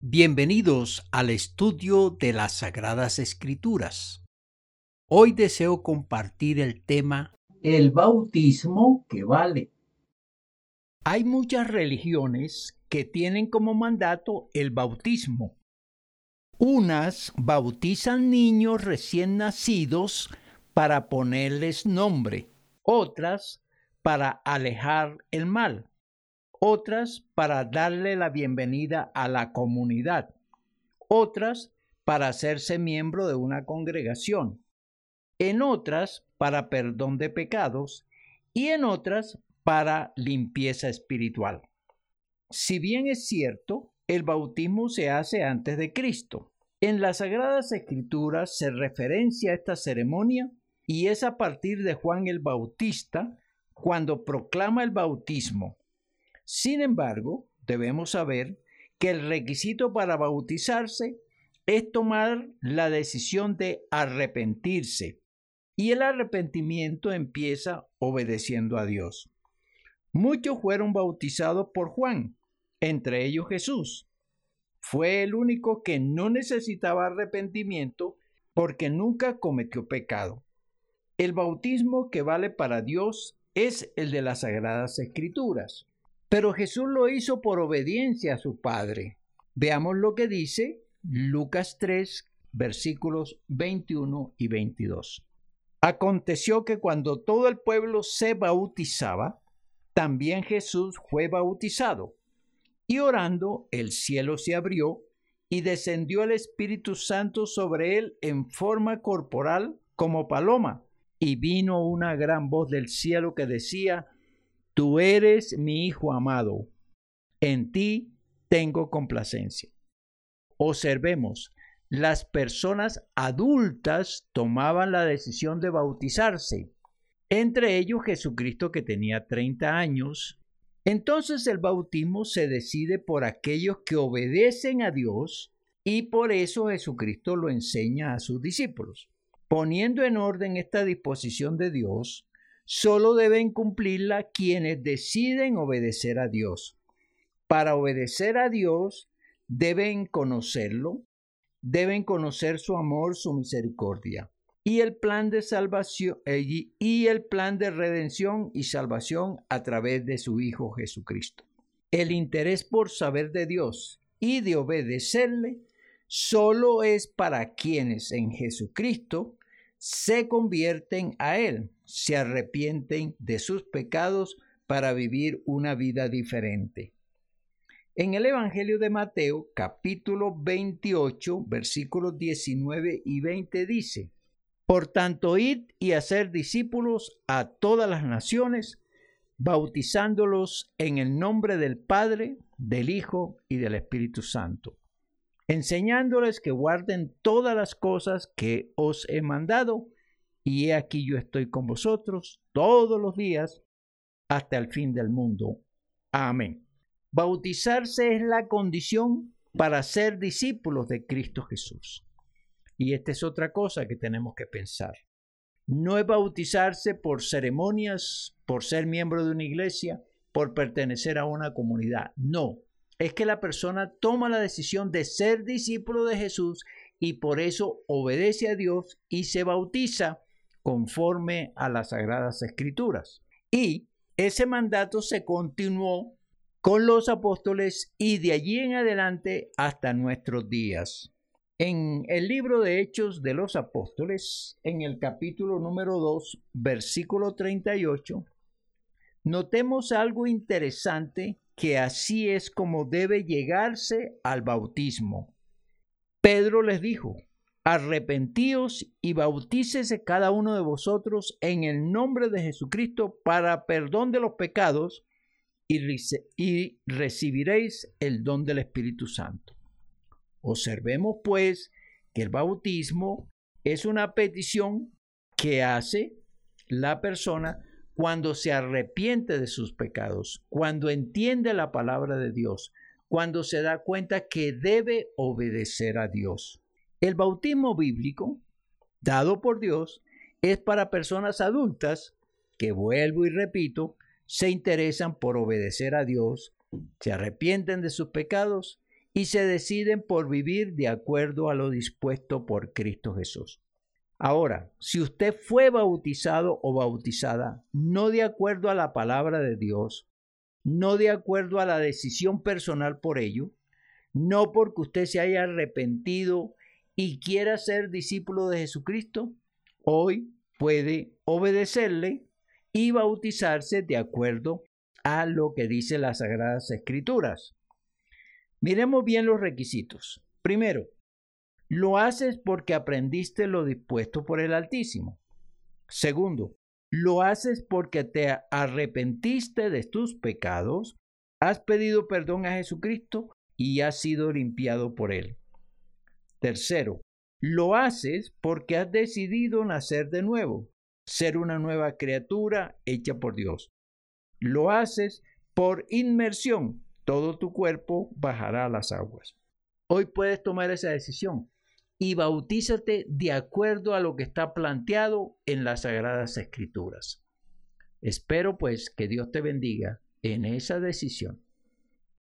Bienvenidos al estudio de las Sagradas Escrituras. Hoy deseo compartir el tema El bautismo que vale. Hay muchas religiones que tienen como mandato el bautismo. Unas bautizan niños recién nacidos para ponerles nombre, otras para alejar el mal otras para darle la bienvenida a la comunidad, otras para hacerse miembro de una congregación, en otras para perdón de pecados y en otras para limpieza espiritual. Si bien es cierto, el bautismo se hace antes de Cristo. En las Sagradas Escrituras se referencia a esta ceremonia y es a partir de Juan el Bautista cuando proclama el bautismo sin embargo, debemos saber que el requisito para bautizarse es tomar la decisión de arrepentirse. Y el arrepentimiento empieza obedeciendo a Dios. Muchos fueron bautizados por Juan, entre ellos Jesús. Fue el único que no necesitaba arrepentimiento porque nunca cometió pecado. El bautismo que vale para Dios es el de las Sagradas Escrituras. Pero Jesús lo hizo por obediencia a su Padre. Veamos lo que dice Lucas 3, versículos 21 y 22. Aconteció que cuando todo el pueblo se bautizaba, también Jesús fue bautizado. Y orando, el cielo se abrió y descendió el Espíritu Santo sobre él en forma corporal como paloma. Y vino una gran voz del cielo que decía, Tú eres mi Hijo amado, en ti tengo complacencia. Observemos, las personas adultas tomaban la decisión de bautizarse, entre ellos Jesucristo que tenía 30 años. Entonces el bautismo se decide por aquellos que obedecen a Dios y por eso Jesucristo lo enseña a sus discípulos. Poniendo en orden esta disposición de Dios, solo deben cumplirla quienes deciden obedecer a Dios. Para obedecer a Dios deben conocerlo, deben conocer su amor, su misericordia y el plan de salvación eh, y el plan de redención y salvación a través de su Hijo Jesucristo. El interés por saber de Dios y de obedecerle solo es para quienes en Jesucristo se convierten a Él, se arrepienten de sus pecados para vivir una vida diferente. En el Evangelio de Mateo, capítulo 28, versículos 19 y 20 dice, Por tanto, id y hacer discípulos a todas las naciones, bautizándolos en el nombre del Padre, del Hijo y del Espíritu Santo enseñándoles que guarden todas las cosas que os he mandado, y he aquí yo estoy con vosotros todos los días hasta el fin del mundo. Amén. Bautizarse es la condición para ser discípulos de Cristo Jesús. Y esta es otra cosa que tenemos que pensar. No es bautizarse por ceremonias, por ser miembro de una iglesia, por pertenecer a una comunidad. No, es que la persona toma la decisión de ser discípulo de Jesús y por eso obedece a Dios y se bautiza conforme a las sagradas escrituras. Y ese mandato se continuó con los apóstoles y de allí en adelante hasta nuestros días. En el libro de Hechos de los Apóstoles, en el capítulo número 2, versículo 38, notemos algo interesante que así es como debe llegarse al bautismo. Pedro les dijo, arrepentíos y bautícese cada uno de vosotros en el nombre de Jesucristo para perdón de los pecados y, y recibiréis el don del Espíritu Santo. Observemos pues que el bautismo es una petición que hace la persona cuando se arrepiente de sus pecados, cuando entiende la palabra de Dios, cuando se da cuenta que debe obedecer a Dios. El bautismo bíblico, dado por Dios, es para personas adultas que, vuelvo y repito, se interesan por obedecer a Dios, se arrepienten de sus pecados y se deciden por vivir de acuerdo a lo dispuesto por Cristo Jesús. Ahora, si usted fue bautizado o bautizada no de acuerdo a la palabra de Dios, no de acuerdo a la decisión personal por ello, no porque usted se haya arrepentido y quiera ser discípulo de Jesucristo, hoy puede obedecerle y bautizarse de acuerdo a lo que dice las Sagradas Escrituras. Miremos bien los requisitos. Primero, lo haces porque aprendiste lo dispuesto por el Altísimo. Segundo, lo haces porque te arrepentiste de tus pecados, has pedido perdón a Jesucristo y has sido limpiado por Él. Tercero, lo haces porque has decidido nacer de nuevo, ser una nueva criatura hecha por Dios. Lo haces por inmersión, todo tu cuerpo bajará a las aguas. Hoy puedes tomar esa decisión y bautízate de acuerdo a lo que está planteado en las Sagradas Escrituras. Espero pues que Dios te bendiga en esa decisión.